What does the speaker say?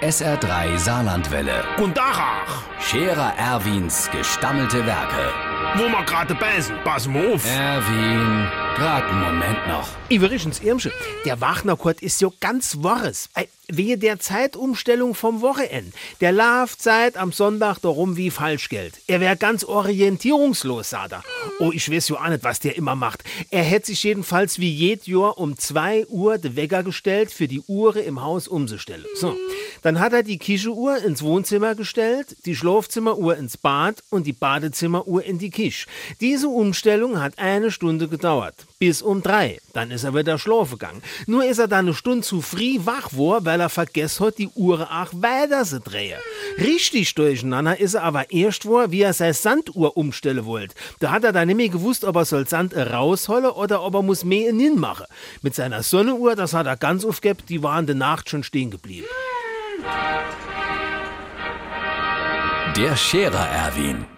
SR3 Saarlandwelle. Und Dachach, Scherer Erwins gestammelte Werke. Wo wir gerade beißen, pass mal auf. Erwin, grad einen Moment noch. Übrigens, Irmsche, der Wachnerkurt ist so ganz worres. Wehe der Zeitumstellung vom Wochenende. Der lauft seit am Sonntag darum wie Falschgeld. Er wär ganz orientierungslos, sagt er. Oh, ich weiß ja auch nicht, was der immer macht. Er hätte sich jedenfalls wie jed Jahr um 2 Uhr de Wecker gestellt, für die Uhren im Haus umzustellen. So. Dann hat er die Kischeuhr ins Wohnzimmer gestellt, die Schlafzimmeruhr ins Bad und die Badezimmeruhr in die Kisch. Diese Umstellung hat eine Stunde gedauert. Bis um drei. Dann ist er wieder schlafen gegangen. Nur ist er dann eine Stunde zu früh wach war, weil er vergessen hat, die Uhr auch weiter zu drehen. Richtig durcheinander ist er aber erst war, wie er seine Sanduhr umstellen wollte. Da hat er dann nicht mehr gewusst, ob er soll Sand rausholen oder ob er muss mehr in machen. Mit seiner Sonnenuhr, das hat er ganz aufgegeben, die war in der Nacht schon stehen geblieben. Der Scherer Erwin.